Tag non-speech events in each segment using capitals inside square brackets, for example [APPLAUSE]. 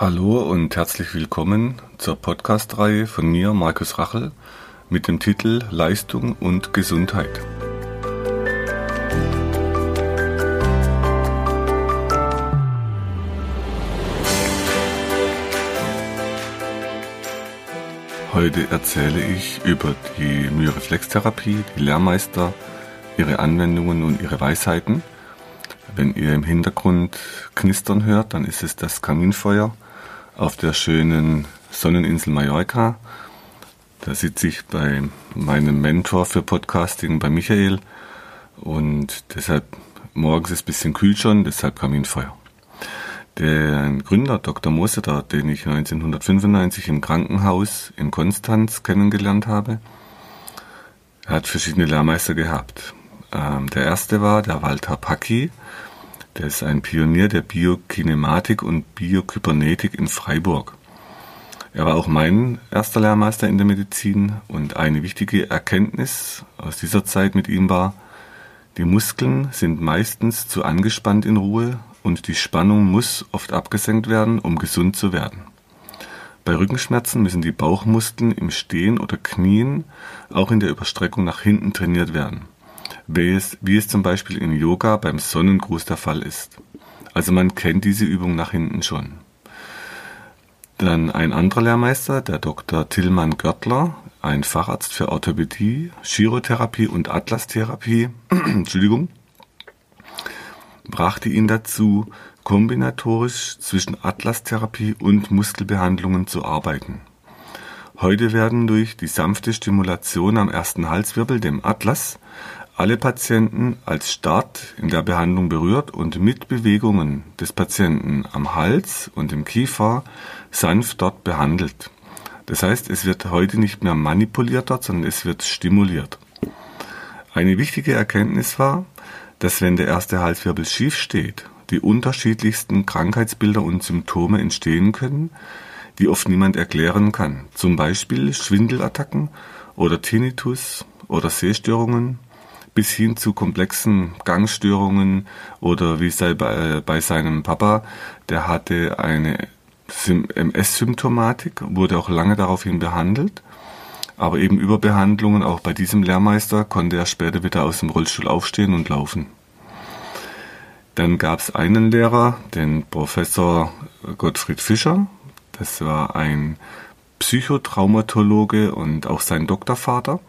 Hallo und herzlich willkommen zur Podcast-Reihe von mir, Markus Rachel, mit dem Titel Leistung und Gesundheit. Heute erzähle ich über die Myoreflextherapie, die Lehrmeister, ihre Anwendungen und ihre Weisheiten. Wenn ihr im Hintergrund knistern hört, dann ist es das Kaminfeuer auf der schönen Sonneninsel Mallorca. Da sitze ich bei meinem Mentor für Podcasting, bei Michael. Und deshalb, morgens ist es ein bisschen kühl schon, deshalb Kaminfeuer. Der Gründer Dr. Moseter, den ich 1995 im Krankenhaus in Konstanz kennengelernt habe, hat verschiedene Lehrmeister gehabt. Ähm, der erste war der Walter Packi, der ist ein Pionier der Biokinematik und Biokybernetik in Freiburg. Er war auch mein erster Lehrmeister in der Medizin und eine wichtige Erkenntnis aus dieser Zeit mit ihm war, die Muskeln sind meistens zu angespannt in Ruhe und die Spannung muss oft abgesenkt werden, um gesund zu werden. Bei Rückenschmerzen müssen die Bauchmuskeln im Stehen oder Knien auch in der Überstreckung nach hinten trainiert werden wie es, wie es zum Beispiel im Yoga beim Sonnengruß der Fall ist. Also man kennt diese Übung nach hinten schon. Dann ein anderer Lehrmeister, der Dr. Tillmann Görtler, ein Facharzt für Orthopädie, Chirotherapie und Atlastherapie, [CLEARS THROAT] Entschuldigung, brachte ihn dazu, kombinatorisch zwischen Atlastherapie und Muskelbehandlungen zu arbeiten. Heute werden durch die sanfte Stimulation am ersten Halswirbel, dem Atlas, alle Patienten als Start in der Behandlung berührt und mit Bewegungen des Patienten am Hals und im Kiefer sanft dort behandelt. Das heißt, es wird heute nicht mehr manipuliert dort, sondern es wird stimuliert. Eine wichtige Erkenntnis war, dass wenn der erste Halswirbel schief steht, die unterschiedlichsten Krankheitsbilder und Symptome entstehen können, die oft niemand erklären kann. Zum Beispiel Schwindelattacken oder Tinnitus oder Sehstörungen bis hin zu komplexen Gangstörungen oder wie sei bei, bei seinem Papa, der hatte eine MS-Symptomatik, wurde auch lange daraufhin behandelt. Aber eben über Behandlungen, auch bei diesem Lehrmeister, konnte er später wieder aus dem Rollstuhl aufstehen und laufen. Dann gab es einen Lehrer, den Professor Gottfried Fischer. Das war ein Psychotraumatologe und auch sein Doktorvater.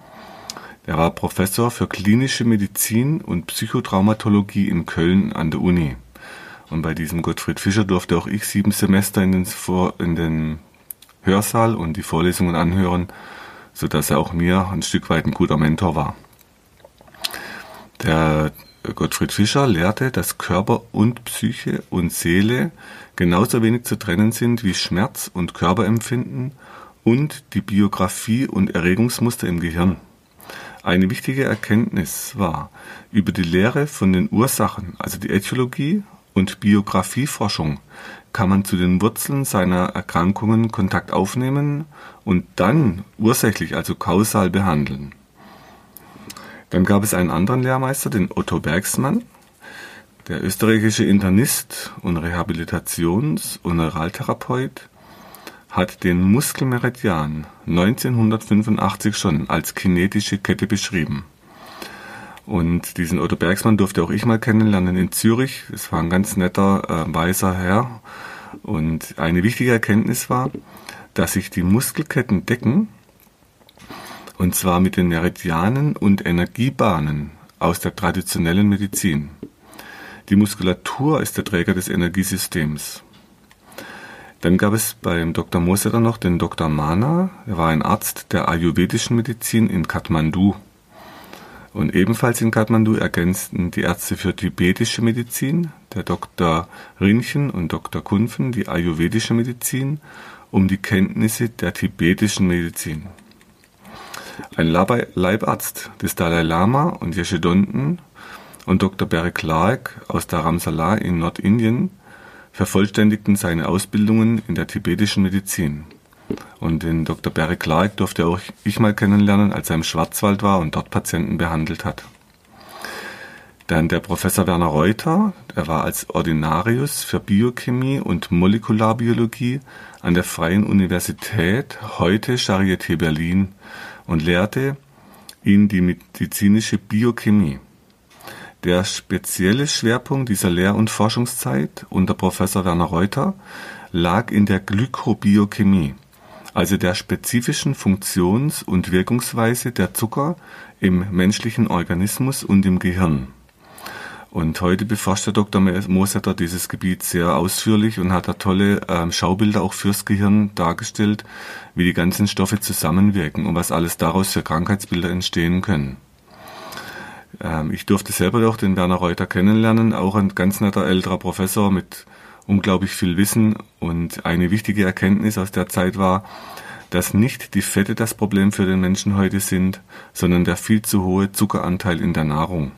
Er war Professor für klinische Medizin und Psychotraumatologie in Köln an der Uni. Und bei diesem Gottfried Fischer durfte auch ich sieben Semester in den, in den Hörsaal und die Vorlesungen anhören, sodass er auch mir ein Stück weit ein guter Mentor war. Der Gottfried Fischer lehrte, dass Körper und Psyche und Seele genauso wenig zu trennen sind wie Schmerz und Körperempfinden und die Biografie und Erregungsmuster im Gehirn. Eine wichtige Erkenntnis war, über die Lehre von den Ursachen, also die Äthiologie und Biografieforschung, kann man zu den Wurzeln seiner Erkrankungen Kontakt aufnehmen und dann ursächlich, also kausal behandeln. Dann gab es einen anderen Lehrmeister, den Otto Bergsmann, der österreichische Internist und Rehabilitations- und Neuraltherapeut, hat den Muskelmeridian 1985 schon als kinetische Kette beschrieben. Und diesen Otto Bergsmann durfte auch ich mal kennenlernen in Zürich. Es war ein ganz netter, äh, weißer Herr. Und eine wichtige Erkenntnis war, dass sich die Muskelketten decken, und zwar mit den Meridianen und Energiebahnen aus der traditionellen Medizin. Die Muskulatur ist der Träger des Energiesystems. Dann gab es beim Dr. Moser noch den Dr. Mana. Er war ein Arzt der ayurvedischen Medizin in Kathmandu. Und ebenfalls in Kathmandu ergänzten die Ärzte für tibetische Medizin, der Dr. Rinchen und Dr. Kunfen, die ayurvedische Medizin, um die Kenntnisse der tibetischen Medizin. Ein Leibarzt des Dalai Lama und Yeshidonten und Dr. Barry Clark aus Dharamsala in Nordindien vervollständigten seine Ausbildungen in der tibetischen Medizin. Und den Dr. Barry Clark durfte auch ich mal kennenlernen, als er im Schwarzwald war und dort Patienten behandelt hat. Dann der Professor Werner Reuter, er war als Ordinarius für Biochemie und Molekularbiologie an der Freien Universität, heute Charité Berlin, und lehrte ihn die medizinische Biochemie. Der spezielle Schwerpunkt dieser Lehr- und Forschungszeit unter Professor Werner Reuter lag in der Glykobiochemie, also der spezifischen Funktions- und Wirkungsweise der Zucker im menschlichen Organismus und im Gehirn. Und heute beforscht der Dr. Mosetter dieses Gebiet sehr ausführlich und hat da tolle ähm, Schaubilder auch fürs Gehirn dargestellt, wie die ganzen Stoffe zusammenwirken und was alles daraus für Krankheitsbilder entstehen können. Ähm, ich durfte selber auch den Werner Reuter kennenlernen, auch ein ganz netter älterer Professor mit unglaublich viel Wissen. Und eine wichtige Erkenntnis aus der Zeit war, dass nicht die Fette das Problem für den Menschen heute sind, sondern der viel zu hohe Zuckeranteil in der Nahrung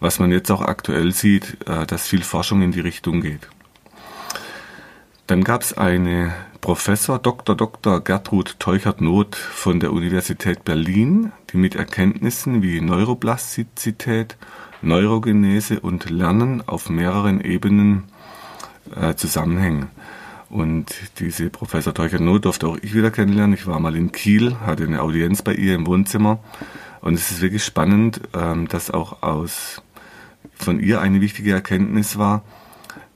was man jetzt auch aktuell sieht, äh, dass viel Forschung in die Richtung geht. Dann gab es eine Professor Dr. Dr. Gertrud Teuchert-Noth von der Universität Berlin, die mit Erkenntnissen wie Neuroplastizität, Neurogenese und Lernen auf mehreren Ebenen äh, zusammenhängen. Und diese Professor Teuchert-Noth durfte auch ich wieder kennenlernen. Ich war mal in Kiel, hatte eine Audienz bei ihr im Wohnzimmer. Und es ist wirklich spannend, ähm, dass auch aus von ihr eine wichtige Erkenntnis war,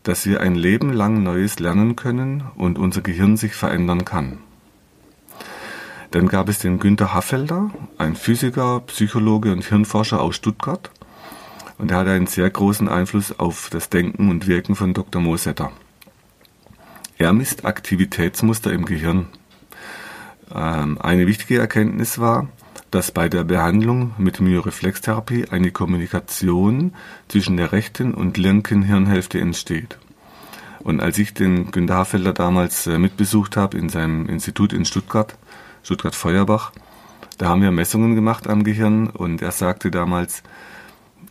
dass wir ein Leben lang Neues lernen können und unser Gehirn sich verändern kann. Dann gab es den Günter Haffelder, ein Physiker, Psychologe und Hirnforscher aus Stuttgart. Und er hatte einen sehr großen Einfluss auf das Denken und Wirken von Dr. Mosetter. Er misst Aktivitätsmuster im Gehirn. Ähm, eine wichtige Erkenntnis war, dass bei der Behandlung mit Myoreflextherapie eine Kommunikation zwischen der rechten und linken Hirnhälfte entsteht. Und als ich den Günter Hafelder damals äh, mitbesucht habe in seinem Institut in Stuttgart, Stuttgart-Feuerbach, da haben wir Messungen gemacht am Gehirn und er sagte damals,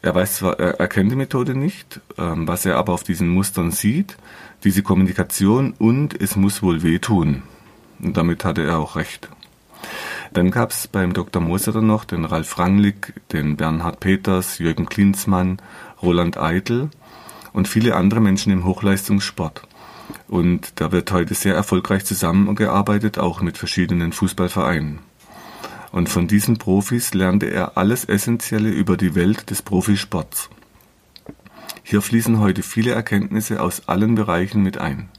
er weiß zwar, er, er kennt die Methode nicht, ähm, was er aber auf diesen Mustern sieht, diese Kommunikation und es muss wohl wehtun. Und damit hatte er auch recht. Dann gab es beim Dr. Moser dann noch den Ralf Ranglik, den Bernhard Peters, Jürgen Klinsmann, Roland Eitel und viele andere Menschen im Hochleistungssport. Und da wird heute sehr erfolgreich zusammengearbeitet, auch mit verschiedenen Fußballvereinen. Und von diesen Profis lernte er alles Essentielle über die Welt des Profisports. Hier fließen heute viele Erkenntnisse aus allen Bereichen mit ein.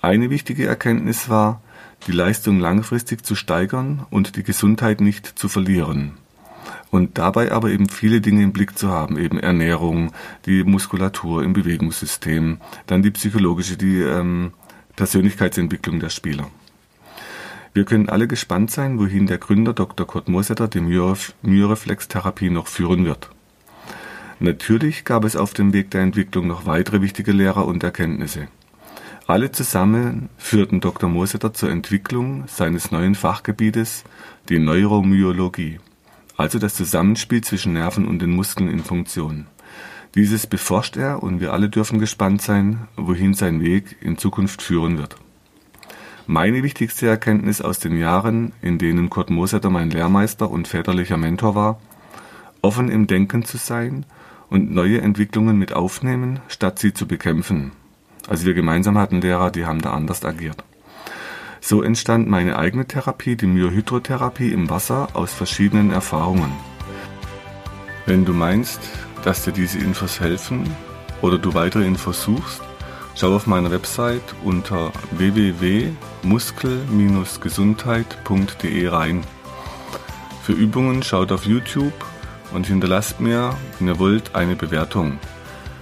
Eine wichtige Erkenntnis war, die Leistung langfristig zu steigern und die Gesundheit nicht zu verlieren. Und dabei aber eben viele Dinge im Blick zu haben, eben Ernährung, die Muskulatur im Bewegungssystem, dann die psychologische, die ähm, Persönlichkeitsentwicklung der Spieler. Wir können alle gespannt sein, wohin der Gründer Dr. Kurt Mosetter die Myoreflex-Therapie noch führen wird. Natürlich gab es auf dem Weg der Entwicklung noch weitere wichtige Lehrer und Erkenntnisse. Alle zusammen führten Dr. Moseter zur Entwicklung seines neuen Fachgebietes, die Neuromyologie, also das Zusammenspiel zwischen Nerven und den Muskeln in Funktion. Dieses beforscht er und wir alle dürfen gespannt sein, wohin sein Weg in Zukunft führen wird. Meine wichtigste Erkenntnis aus den Jahren, in denen Kurt Moseter mein Lehrmeister und väterlicher Mentor war, offen im Denken zu sein und neue Entwicklungen mit aufnehmen, statt sie zu bekämpfen. Also wir gemeinsam hatten Lehrer, die haben da anders agiert. So entstand meine eigene Therapie, die Myohydrotherapie im Wasser, aus verschiedenen Erfahrungen. Wenn du meinst, dass dir diese Infos helfen oder du weitere Infos suchst, schau auf meiner Website unter www.muskel-gesundheit.de rein. Für Übungen schaut auf YouTube und hinterlasst mir, wenn ihr wollt, eine Bewertung.